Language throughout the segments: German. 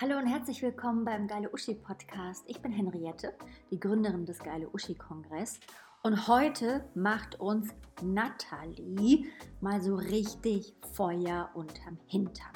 Hallo und herzlich willkommen beim Geile Uschi Podcast. Ich bin Henriette, die Gründerin des Geile Uschi Kongress. Und heute macht uns Nathalie mal so richtig Feuer unterm Hintern.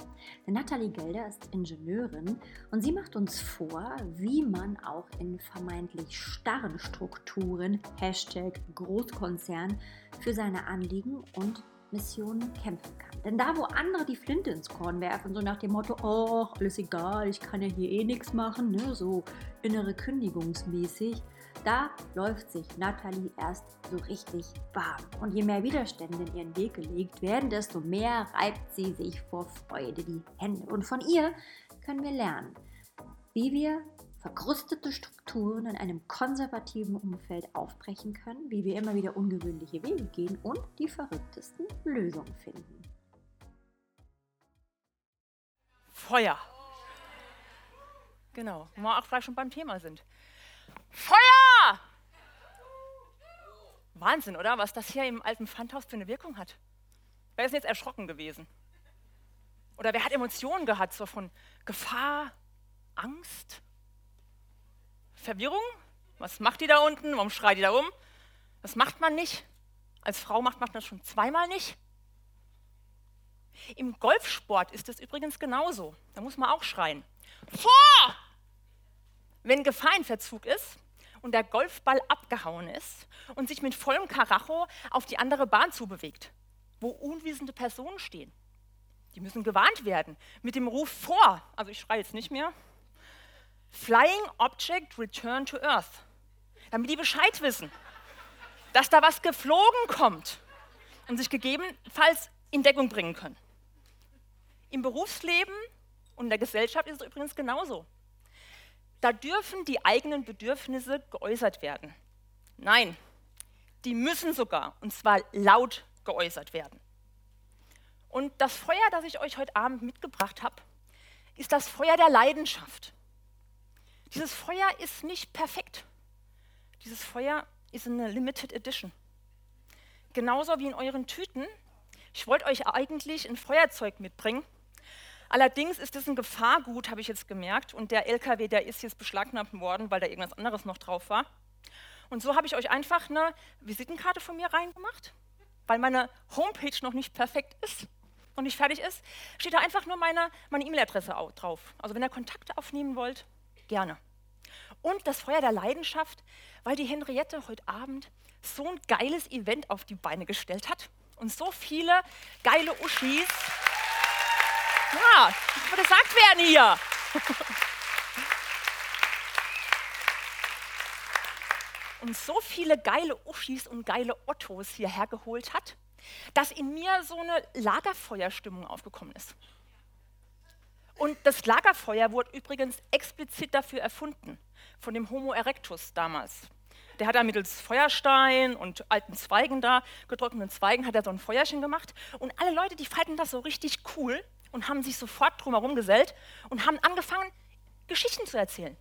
Denn Nathalie Gelder ist Ingenieurin und sie macht uns vor, wie man auch in vermeintlich starren Strukturen, Hashtag Großkonzern, für seine Anliegen und Missionen kämpfen kann. Denn da, wo andere die Flinte ins Korn werfen, so nach dem Motto, oh, alles egal, ich kann ja hier eh nichts machen, ne, so innere Kündigungsmäßig, da läuft sich Nathalie erst so richtig warm. Und je mehr Widerstände in ihren Weg gelegt werden, desto mehr reibt sie sich vor Freude die Hände. Und von ihr können wir lernen, wie wir verkrustete Strukturen in einem konservativen Umfeld aufbrechen können, wie wir immer wieder ungewöhnliche Wege gehen und die verrücktesten Lösungen finden. Feuer. Genau, wo wir auch gleich schon beim Thema sind. Feuer! Wahnsinn, oder? Was das hier im alten Pfandhaus für eine Wirkung hat. Wer ist denn jetzt erschrocken gewesen? Oder wer hat Emotionen gehabt, so von Gefahr, Angst? Verwirrung? Was macht die da unten? Warum schreit die da um? Das macht man nicht. Als Frau macht man das schon zweimal nicht. Im Golfsport ist es übrigens genauso. Da muss man auch schreien. Vor! Wenn Gefahr in Verzug ist und der Golfball abgehauen ist und sich mit vollem Karacho auf die andere Bahn zubewegt, wo unwissende Personen stehen. Die müssen gewarnt werden mit dem Ruf vor. Also ich schreie jetzt nicht mehr, Flying Object Return to Earth. Damit die Bescheid wissen, dass da was geflogen kommt und sich gegebenenfalls in Deckung bringen können. Im Berufsleben und in der Gesellschaft ist es übrigens genauso. Da dürfen die eigenen Bedürfnisse geäußert werden. Nein, die müssen sogar, und zwar laut geäußert werden. Und das Feuer, das ich euch heute Abend mitgebracht habe, ist das Feuer der Leidenschaft. Dieses Feuer ist nicht perfekt. Dieses Feuer ist eine Limited Edition. Genauso wie in euren Tüten. Ich wollte euch eigentlich ein Feuerzeug mitbringen. Allerdings ist das ein Gefahrgut, habe ich jetzt gemerkt. Und der LKW, der ist jetzt beschlagnahmt worden, weil da irgendwas anderes noch drauf war. Und so habe ich euch einfach eine Visitenkarte von mir reingemacht, weil meine Homepage noch nicht perfekt ist und nicht fertig ist. Steht da einfach nur meine E-Mail-Adresse e drauf. Also wenn ihr Kontakte aufnehmen wollt, gerne. Und das Feuer der Leidenschaft, weil die Henriette heute Abend so ein geiles Event auf die Beine gestellt hat und so viele geile Uschis. Ja, das gesagt werden hier. und so viele geile Uschis und geile Ottos hierher geholt hat, dass in mir so eine Lagerfeuerstimmung aufgekommen ist. Und das Lagerfeuer wurde übrigens explizit dafür erfunden, von dem Homo erectus damals. Der hat da mittels Feuerstein und alten Zweigen da, getrockneten Zweigen, hat er so ein Feuerchen gemacht. Und alle Leute, die fanden das so richtig cool und haben sich sofort drumherum gesellt und haben angefangen, Geschichten zu erzählen.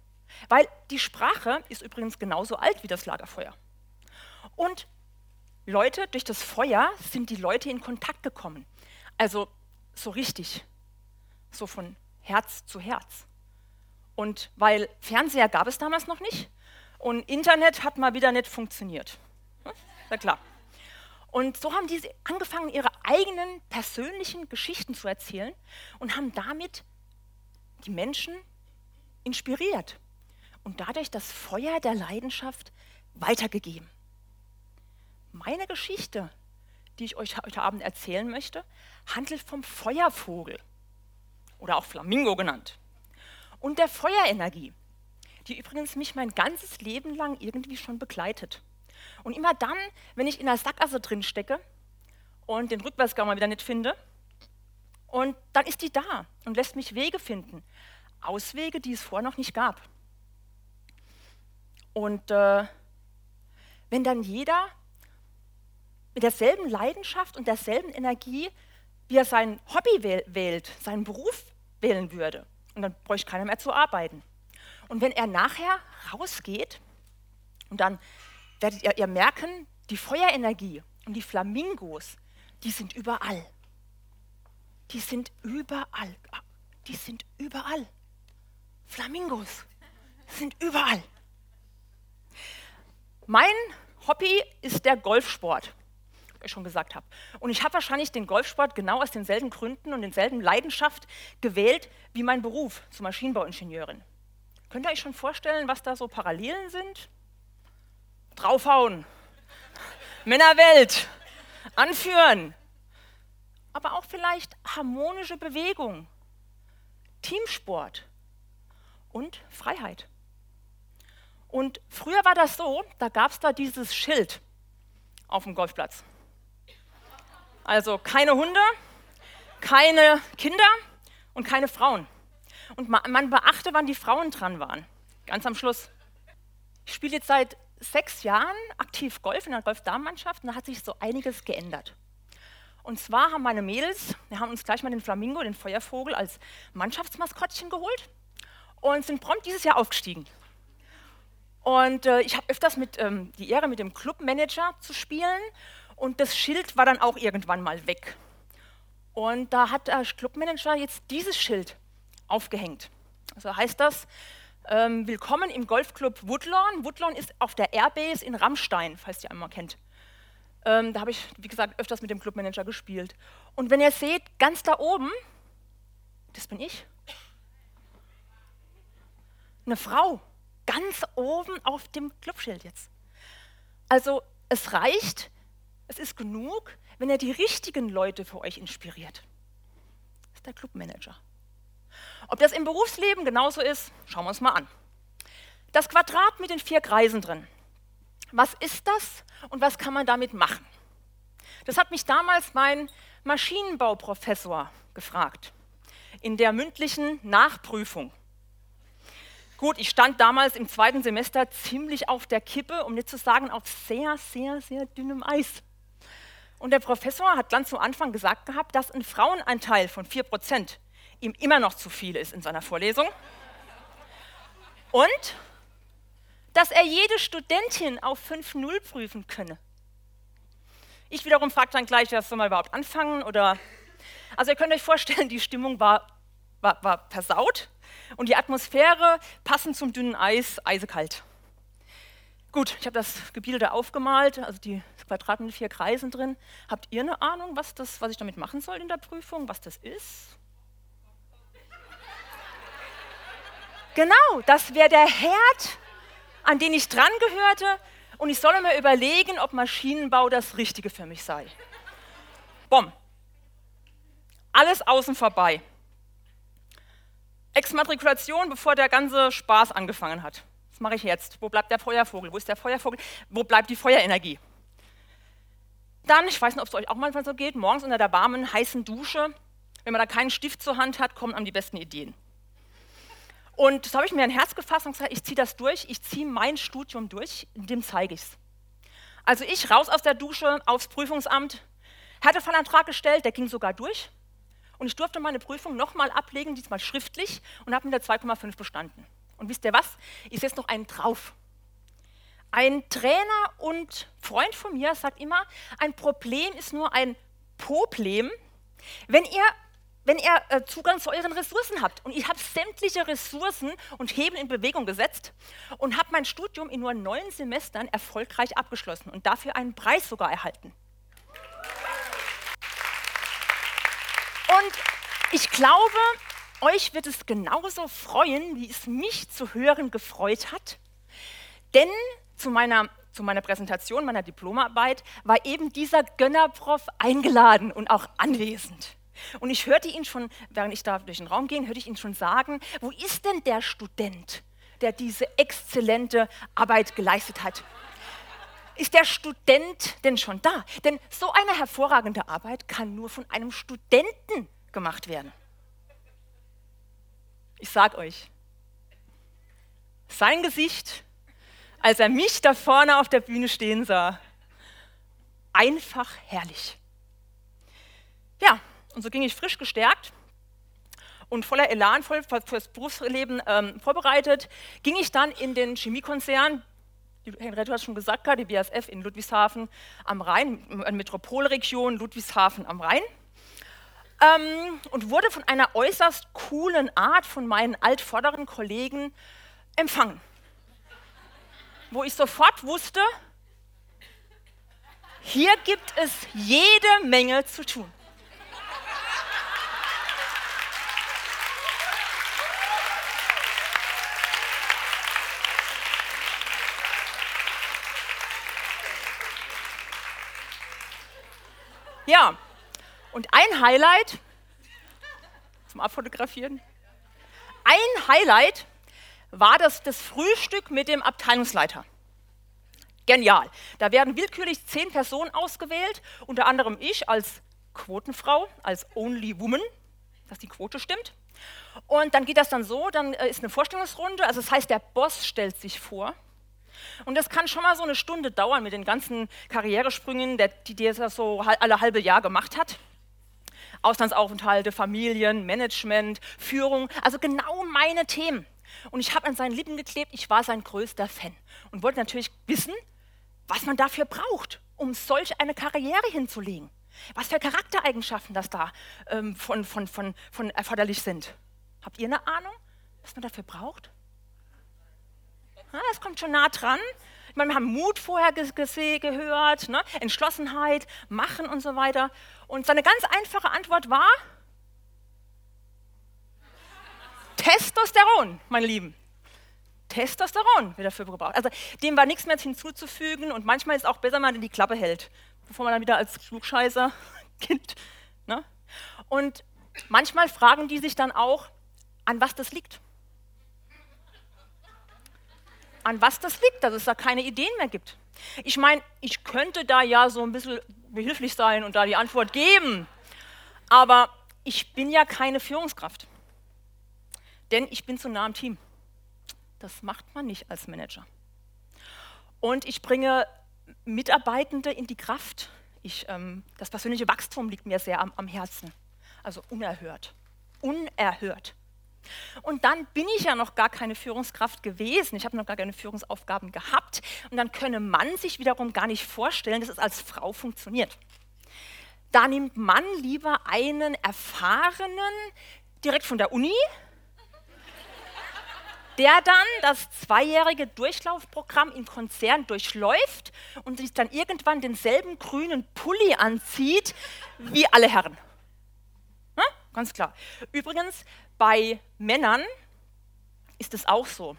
Weil die Sprache ist übrigens genauso alt wie das Lagerfeuer. Und Leute, durch das Feuer sind die Leute in Kontakt gekommen. Also so richtig. So von Herz zu Herz. Und weil Fernseher gab es damals noch nicht und Internet hat mal wieder nicht funktioniert. Ja, klar. Und so haben die angefangen, ihre eigenen persönlichen Geschichten zu erzählen und haben damit die Menschen inspiriert und dadurch das Feuer der Leidenschaft weitergegeben. Meine Geschichte, die ich euch heute Abend erzählen möchte, handelt vom Feuervogel oder auch Flamingo genannt. Und der Feuerenergie, die übrigens mich mein ganzes Leben lang irgendwie schon begleitet. Und immer dann, wenn ich in der Sackgasse drin stecke und den Rückwärtsgang mal wieder nicht finde, und dann ist die da und lässt mich Wege finden. Auswege, die es vorher noch nicht gab. Und äh, wenn dann jeder mit derselben Leidenschaft und derselben Energie, wie er sein Hobby wählt, seinen Beruf wählen würde. Und dann bräuchte keiner mehr zu arbeiten. Und wenn er nachher rausgeht, und dann werdet ihr, ihr merken, die Feuerenergie und die Flamingos, die sind überall. Die sind überall. Die sind überall. Flamingos sind überall. Mein Hobby ist der Golfsport, schon gesagt habe. Und ich habe wahrscheinlich den Golfsport genau aus denselben Gründen und denselben Leidenschaft gewählt wie mein Beruf zur Maschinenbauingenieurin. Könnt ihr euch schon vorstellen, was da so Parallelen sind? Draufhauen, Männerwelt, anführen, aber auch vielleicht harmonische Bewegung, Teamsport und Freiheit. Und früher war das so, da gab es da dieses Schild auf dem Golfplatz. Also keine Hunde, keine Kinder und keine Frauen. Und man beachte, wann die Frauen dran waren. Ganz am Schluss. Ich spiele jetzt seit sechs Jahren aktiv Golf in der Golfdamenmannschaft und da hat sich so einiges geändert. Und zwar haben meine Mädels, wir haben uns gleich mal den Flamingo, den Feuervogel, als Mannschaftsmaskottchen geholt und sind prompt dieses Jahr aufgestiegen. Und äh, ich habe öfters mit, ähm, die Ehre, mit dem Clubmanager zu spielen und das Schild war dann auch irgendwann mal weg. Und da hat der Clubmanager jetzt dieses Schild aufgehängt. Also heißt das, ähm, willkommen im Golfclub Woodlawn. Woodlawn ist auf der Airbase in Rammstein, falls ihr einmal kennt. Ähm, da habe ich, wie gesagt, öfters mit dem Clubmanager gespielt. Und wenn ihr seht, ganz da oben, das bin ich. Eine Frau ganz oben auf dem Clubschild jetzt. Also es reicht, es ist genug, wenn er die richtigen Leute für euch inspiriert. Das ist der Clubmanager. Ob das im Berufsleben genauso ist, schauen wir uns mal an. Das Quadrat mit den vier Kreisen drin. Was ist das und was kann man damit machen? Das hat mich damals mein Maschinenbauprofessor gefragt in der mündlichen Nachprüfung. Gut, ich stand damals im zweiten Semester ziemlich auf der Kippe, um nicht zu sagen auf sehr, sehr, sehr dünnem Eis. Und der Professor hat ganz zu Anfang gesagt gehabt, dass ein Frauenanteil von 4% ihm immer noch zu viel ist in seiner Vorlesung. Und dass er jede Studentin auf 5.0 prüfen könne. Ich wiederum fragte dann gleich, was soll man überhaupt anfangen? Oder also ihr könnt euch vorstellen, die Stimmung war, war, war versaut und die Atmosphäre passend zum dünnen Eis, eisekalt. Gut, ich habe das Gebilde aufgemalt, also die Quadraten mit vier Kreisen drin. Habt ihr eine Ahnung, was, das, was ich damit machen soll in der Prüfung, was das ist? Genau, das wäre der Herd, an den ich dran gehörte und ich solle mir überlegen, ob Maschinenbau das Richtige für mich sei. Bom. Alles außen vorbei. Exmatrikulation, bevor der ganze Spaß angefangen hat. Mache ich jetzt? Wo bleibt der Feuervogel? Wo ist der Feuervogel? Wo bleibt die Feuerenergie? Dann, ich weiß nicht, ob es euch auch manchmal so geht, morgens unter der warmen, heißen Dusche, wenn man da keinen Stift zur Hand hat, kommen einem die besten Ideen. Und das habe ich mir ein Herz gefasst und gesagt, ich ziehe das durch, ich ziehe mein Studium durch, dem zeige ich es. Also ich raus aus der Dusche, aufs Prüfungsamt, hatte Antrag gestellt, der ging sogar durch. Und ich durfte meine Prüfung nochmal ablegen, diesmal schriftlich, und habe mit der 2,5 bestanden. Und wisst ihr was? Ich setze noch einen drauf. Ein Trainer und Freund von mir sagt immer, ein Problem ist nur ein Problem, wenn ihr, wenn ihr äh, Zugang zu euren Ressourcen habt. Und ich habe sämtliche Ressourcen und Hebel in Bewegung gesetzt und habe mein Studium in nur neun Semestern erfolgreich abgeschlossen und dafür einen Preis sogar erhalten. Und ich glaube, euch wird es genauso freuen, wie es mich zu hören gefreut hat. Denn zu meiner, zu meiner Präsentation, meiner Diplomarbeit, war eben dieser Gönnerprof eingeladen und auch anwesend. Und ich hörte ihn schon, während ich da durch den Raum ging, hörte ich ihn schon sagen, wo ist denn der Student, der diese exzellente Arbeit geleistet hat? Ist der Student denn schon da? Denn so eine hervorragende Arbeit kann nur von einem Studenten gemacht werden. Ich sag euch, sein Gesicht, als er mich da vorne auf der Bühne stehen sah, einfach herrlich. Ja, und so ging ich frisch gestärkt und voller Elan, voll fürs Berufsleben ähm, vorbereitet, ging ich dann in den Chemiekonzern, Henriette hat schon gesagt, die BASF in Ludwigshafen am Rhein, eine Metropolregion Ludwigshafen am Rhein. Ähm, und wurde von einer äußerst coolen Art von meinen altvorderen Kollegen empfangen. Wo ich sofort wusste, hier gibt es jede Menge zu tun. Ja, und ein Highlight zum Abfotografieren, ein Highlight war das, das Frühstück mit dem Abteilungsleiter. Genial. Da werden willkürlich zehn Personen ausgewählt, unter anderem ich als Quotenfrau, als Only Woman, dass die Quote stimmt. Und dann geht das dann so, dann äh, ist eine Vorstellungsrunde, also das heißt, der Boss stellt sich vor. Und das kann schon mal so eine Stunde dauern mit den ganzen Karrieresprüngen, die er so alle halbe Jahr gemacht hat. Auslandsaufenthalte, Familien, Management, Führung, also genau meine Themen. Und ich habe an seinen Lippen geklebt, ich war sein größter Fan und wollte natürlich wissen, was man dafür braucht, um solch eine Karriere hinzulegen. Was für Charaktereigenschaften das da ähm, von, von, von, von erforderlich sind. Habt ihr eine Ahnung, was man dafür braucht? Es kommt schon nah dran. Ich meine, wir haben Mut vorher gehört, ne? Entschlossenheit, Machen und so weiter. Und seine ganz einfache Antwort war Testosteron, meine Lieben. Testosteron wird dafür gebraucht. Also dem war nichts mehr hinzuzufügen und manchmal ist es auch besser, wenn man die Klappe hält, bevor man dann wieder als Klugscheißer gilt. Ne? Und manchmal fragen die sich dann auch, an was das liegt an was das liegt, dass es da keine Ideen mehr gibt. Ich meine, ich könnte da ja so ein bisschen behilflich sein und da die Antwort geben, aber ich bin ja keine Führungskraft, denn ich bin zu nah am Team. Das macht man nicht als Manager. Und ich bringe Mitarbeitende in die Kraft. Ich, ähm, das persönliche Wachstum liegt mir sehr am, am Herzen. Also unerhört. Unerhört. Und dann bin ich ja noch gar keine Führungskraft gewesen. Ich habe noch gar keine Führungsaufgaben gehabt. Und dann könne man sich wiederum gar nicht vorstellen, dass es als Frau funktioniert. Da nimmt man lieber einen erfahrenen, direkt von der Uni, der dann das zweijährige Durchlaufprogramm im Konzern durchläuft und sich dann irgendwann denselben grünen Pulli anzieht wie alle Herren. Ganz klar. Übrigens, bei Männern ist es auch so.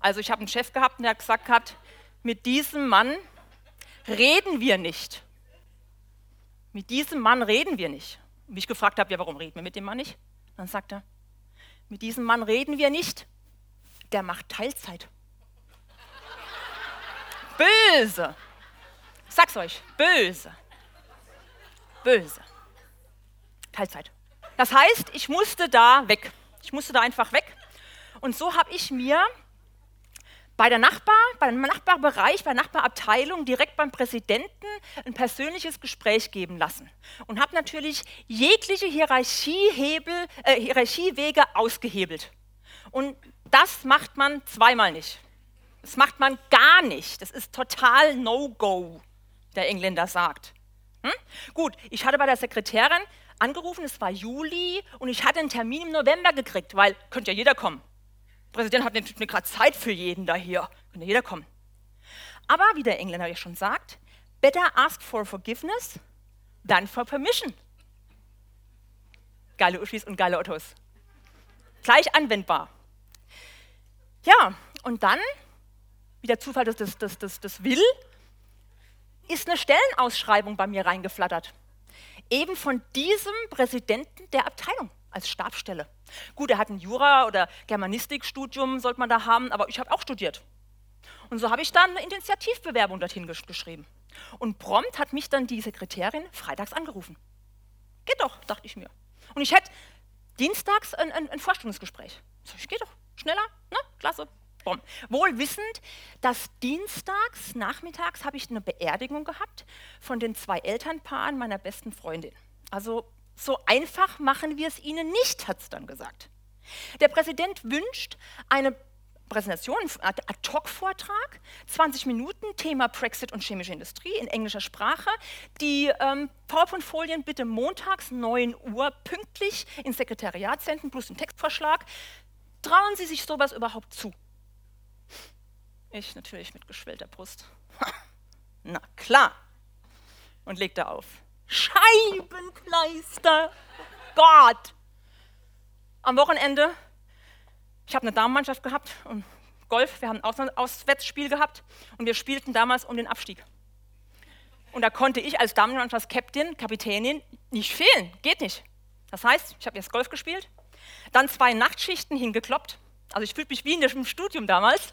Also ich habe einen Chef gehabt, der gesagt hat, mit diesem Mann reden wir nicht. Mit diesem Mann reden wir nicht. Und ich gefragt habe, ja, warum reden wir mit dem Mann nicht? Dann sagt er, mit diesem Mann reden wir nicht. Der macht Teilzeit. böse. Ich sag's euch, böse. Böse. Teilzeit. Das heißt, ich musste da weg. Ich musste da einfach weg. Und so habe ich mir bei der Nachbar, beim Nachbarbereich, bei der Nachbarabteilung direkt beim Präsidenten ein persönliches Gespräch geben lassen und habe natürlich jegliche Hierarchiehebel, äh, Hierarchiewege ausgehebelt. Und das macht man zweimal nicht. Das macht man gar nicht. Das ist total No-Go, der Engländer sagt. Hm? Gut, ich hatte bei der Sekretärin angerufen, es war Juli und ich hatte einen Termin im November gekriegt, weil könnte ja jeder kommen. Der Präsident hat natürlich gerade Zeit für jeden da hier, könnte jeder kommen. Aber wie der Engländer ja schon sagt, better ask for forgiveness than for permission. Geile Uschis und geile Ottos. Gleich anwendbar. Ja, und dann, wie der Zufall das, das, das, das, das will, ist eine Stellenausschreibung bei mir reingeflattert eben von diesem Präsidenten der Abteilung als Stabsstelle. Gut, er hat ein Jura- oder Germanistikstudium, sollte man da haben, aber ich habe auch studiert. Und so habe ich dann eine Initiativbewerbung dorthin gesch geschrieben. Und prompt hat mich dann die Sekretärin freitags angerufen. Geht doch, dachte ich mir. Und ich hätte dienstags ein, ein, ein Vorstellungsgespräch. Sag ich, geht doch, schneller, ne? Klasse, Bom. Wohl wissend, dass dienstags, nachmittags habe ich eine Beerdigung gehabt von den zwei Elternpaaren meiner besten Freundin. Also so einfach machen wir es ihnen nicht, hat es dann gesagt. Der Präsident wünscht eine Präsentation, Ad-Hoc-Vortrag, 20 Minuten, Thema Brexit und chemische Industrie in englischer Sprache. Die ähm, PowerPoint-Folien bitte montags 9 Uhr pünktlich ins Sekretariat senden, plus den Textvorschlag. Trauen Sie sich sowas überhaupt zu? Ich natürlich mit geschwellter Brust. Na klar. Und legte auf. Scheibenkleister. Gott. Am Wochenende ich habe eine Damenmannschaft gehabt und Golf, wir haben ein Auswärtsspiel gehabt und wir spielten damals um den Abstieg. Und da konnte ich als Damenmannschaft Captain, Kapitänin nicht fehlen, geht nicht. Das heißt, ich habe jetzt Golf gespielt, dann zwei Nachtschichten hingekloppt, also ich fühlte mich wie in dem Studium damals.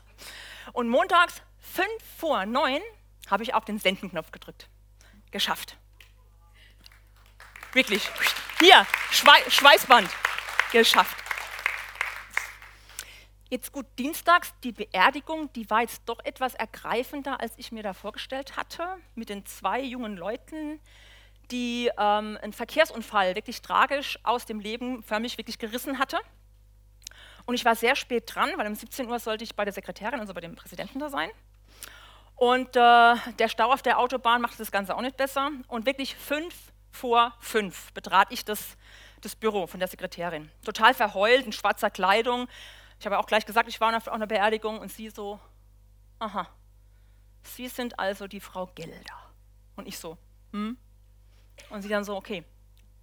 Und montags fünf vor neun habe ich auf den Sendenknopf gedrückt. Geschafft. Wirklich. Hier, Schweißband. Geschafft. Jetzt gut, dienstags die Beerdigung, die war jetzt doch etwas ergreifender, als ich mir da vorgestellt hatte, mit den zwei jungen Leuten, die ähm, einen Verkehrsunfall wirklich tragisch aus dem Leben förmlich wirklich gerissen hatte. Und ich war sehr spät dran, weil um 17 Uhr sollte ich bei der Sekretärin, also bei dem Präsidenten da sein. Und äh, der Stau auf der Autobahn machte das Ganze auch nicht besser. Und wirklich fünf vor fünf betrat ich das, das Büro von der Sekretärin. Total verheult, in schwarzer Kleidung, ich habe auch gleich gesagt, ich war auf einer Beerdigung und sie so, aha, Sie sind also die Frau Gelder. Und ich so, hm? Und sie dann so, okay,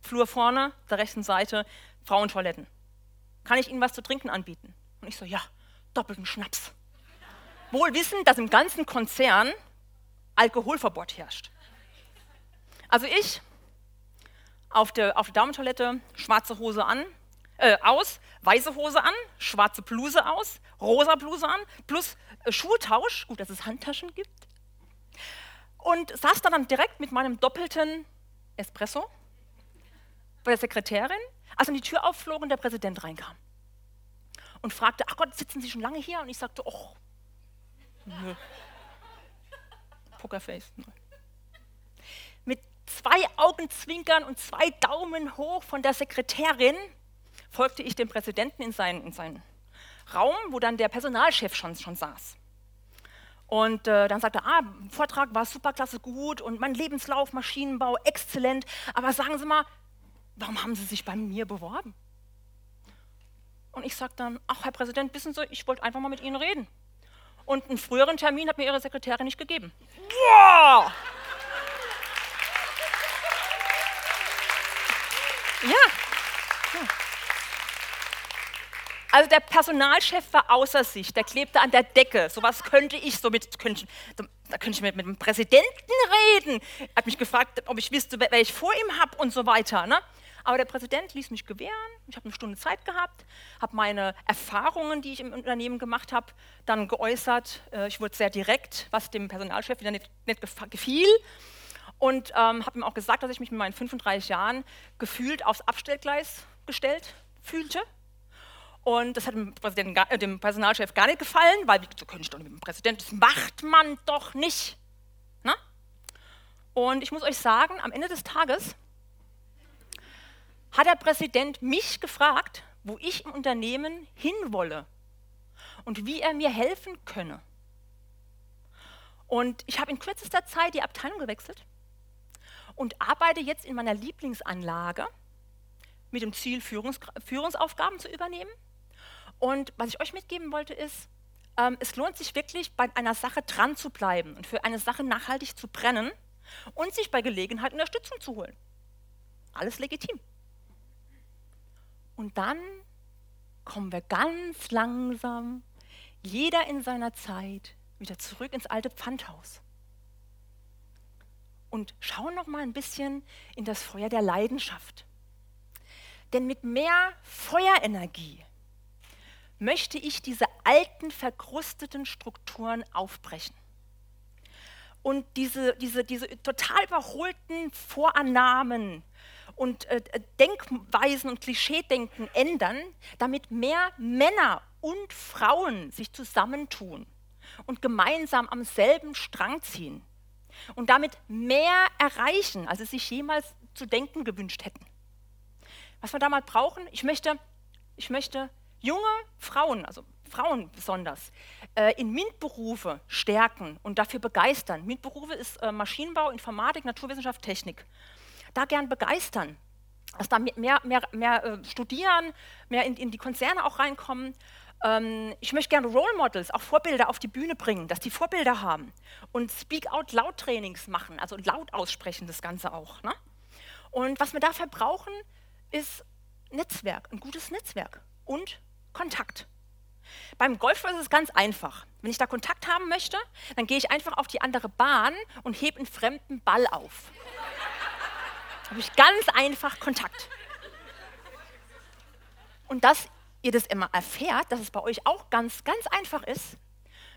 Flur vorne, der rechten Seite, Frauentoiletten. Kann ich Ihnen was zu trinken anbieten? Und ich so, ja, doppelten Schnaps. Wohl wissen, dass im ganzen Konzern Alkoholverbot herrscht. Also ich auf der, auf der Damentoilette, schwarze Hose an, äh, aus, weiße Hose an, schwarze Bluse aus, rosa Bluse an, plus äh, Schuhtausch, gut, dass es Handtaschen gibt. Und saß dann direkt mit meinem doppelten Espresso bei der Sekretärin, als dann die Tür aufflog und der Präsident reinkam. Und fragte, ach Gott, sitzen Sie schon lange hier? Und ich sagte, oh, nö. Pokerface. Nö. Mit zwei Augenzwinkern und zwei Daumen hoch von der Sekretärin folgte ich dem Präsidenten in seinen, in seinen Raum, wo dann der Personalchef schon, schon saß. Und äh, dann sagte er, ah, Vortrag war superklasse gut und mein Lebenslauf, Maschinenbau, exzellent. Aber sagen Sie mal, warum haben Sie sich bei mir beworben? Und ich sagte dann, ach, Herr Präsident, wissen Sie, ich wollte einfach mal mit Ihnen reden. Und einen früheren Termin hat mir Ihre Sekretärin nicht gegeben. Boah! Ja, ja. Also der Personalchef war außer sich, der klebte an der Decke. So was könnte ich so mit, könnte, da könnte ich mit, mit dem Präsidenten reden. Er hat mich gefragt, ob ich wüsste, wer ich vor ihm habe und so weiter. Ne? Aber der Präsident ließ mich gewähren. Ich habe eine Stunde Zeit gehabt, habe meine Erfahrungen, die ich im Unternehmen gemacht habe, dann geäußert. Äh, ich wurde sehr direkt, was dem Personalchef wieder nicht, nicht gefiel. Und ähm, habe ihm auch gesagt, dass ich mich mit meinen 35 Jahren gefühlt aufs Abstellgleis gestellt fühlte. Und das hat dem, äh, dem, Personalchef gar nicht gefallen, weil so könnte ich doch mit dem Präsidenten, das macht man doch nicht. Na? Und ich muss euch sagen, am Ende des Tages hat der Präsident mich gefragt, wo ich im Unternehmen hinwolle und wie er mir helfen könne. Und ich habe in kürzester Zeit die Abteilung gewechselt und arbeite jetzt in meiner Lieblingsanlage mit dem Ziel, Führungs Führungsaufgaben zu übernehmen und was ich euch mitgeben wollte ist, ähm, es lohnt sich wirklich, bei einer Sache dran zu bleiben und für eine Sache nachhaltig zu brennen und sich bei Gelegenheit Unterstützung zu holen. Alles legitim. Und dann kommen wir ganz langsam, jeder in seiner Zeit, wieder zurück ins alte Pfandhaus. Und schauen noch mal ein bisschen in das Feuer der Leidenschaft. Denn mit mehr Feuerenergie möchte ich diese alten, verkrusteten Strukturen aufbrechen. Und diese, diese, diese total überholten Vorannahmen und äh, Denkweisen und Klischeedenken ändern, damit mehr Männer und Frauen sich zusammentun und gemeinsam am selben Strang ziehen und damit mehr erreichen, als sie sich jemals zu denken gewünscht hätten. Was wir damals brauchen, ich möchte, ich möchte junge Frauen, also Frauen besonders, äh, in MINT-Berufe stärken und dafür begeistern. MINT-Berufe ist äh, Maschinenbau, Informatik, Naturwissenschaft, Technik. Da gern begeistern, dass da mehr, mehr, mehr äh, studieren, mehr in, in, die Konzerne auch reinkommen. Ähm, ich möchte gerne Role Models, auch Vorbilder auf die Bühne bringen, dass die Vorbilder haben und Speak-out-Loud-Trainings machen, also laut aussprechen das Ganze auch. Ne? Und was wir dafür brauchen, ist Netzwerk, ein gutes Netzwerk und Kontakt. Beim Golfball ist es ganz einfach. Wenn ich da Kontakt haben möchte, dann gehe ich einfach auf die andere Bahn und hebe einen fremden Ball auf. Habe ich ganz einfach Kontakt. Und dass ihr das immer erfährt, dass es bei euch auch ganz, ganz einfach ist,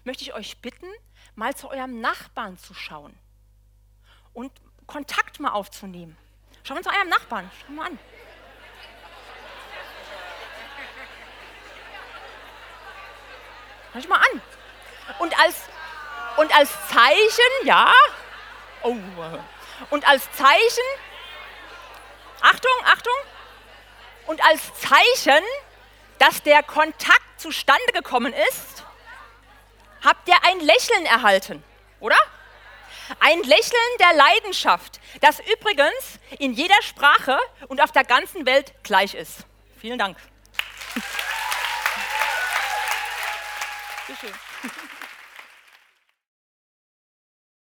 möchte ich euch bitten, mal zu eurem Nachbarn zu schauen und Kontakt mal aufzunehmen. Schau mal zu eurem Nachbarn, schau mal an. Schau dich mal an. Und als, und als Zeichen, ja, oh, und als Zeichen, Achtung, Achtung, und als Zeichen, dass der Kontakt zustande gekommen ist, habt ihr ein Lächeln erhalten, oder? Ein Lächeln der Leidenschaft, das übrigens in jeder Sprache und auf der ganzen Welt gleich ist. Vielen Dank. Bitte schön.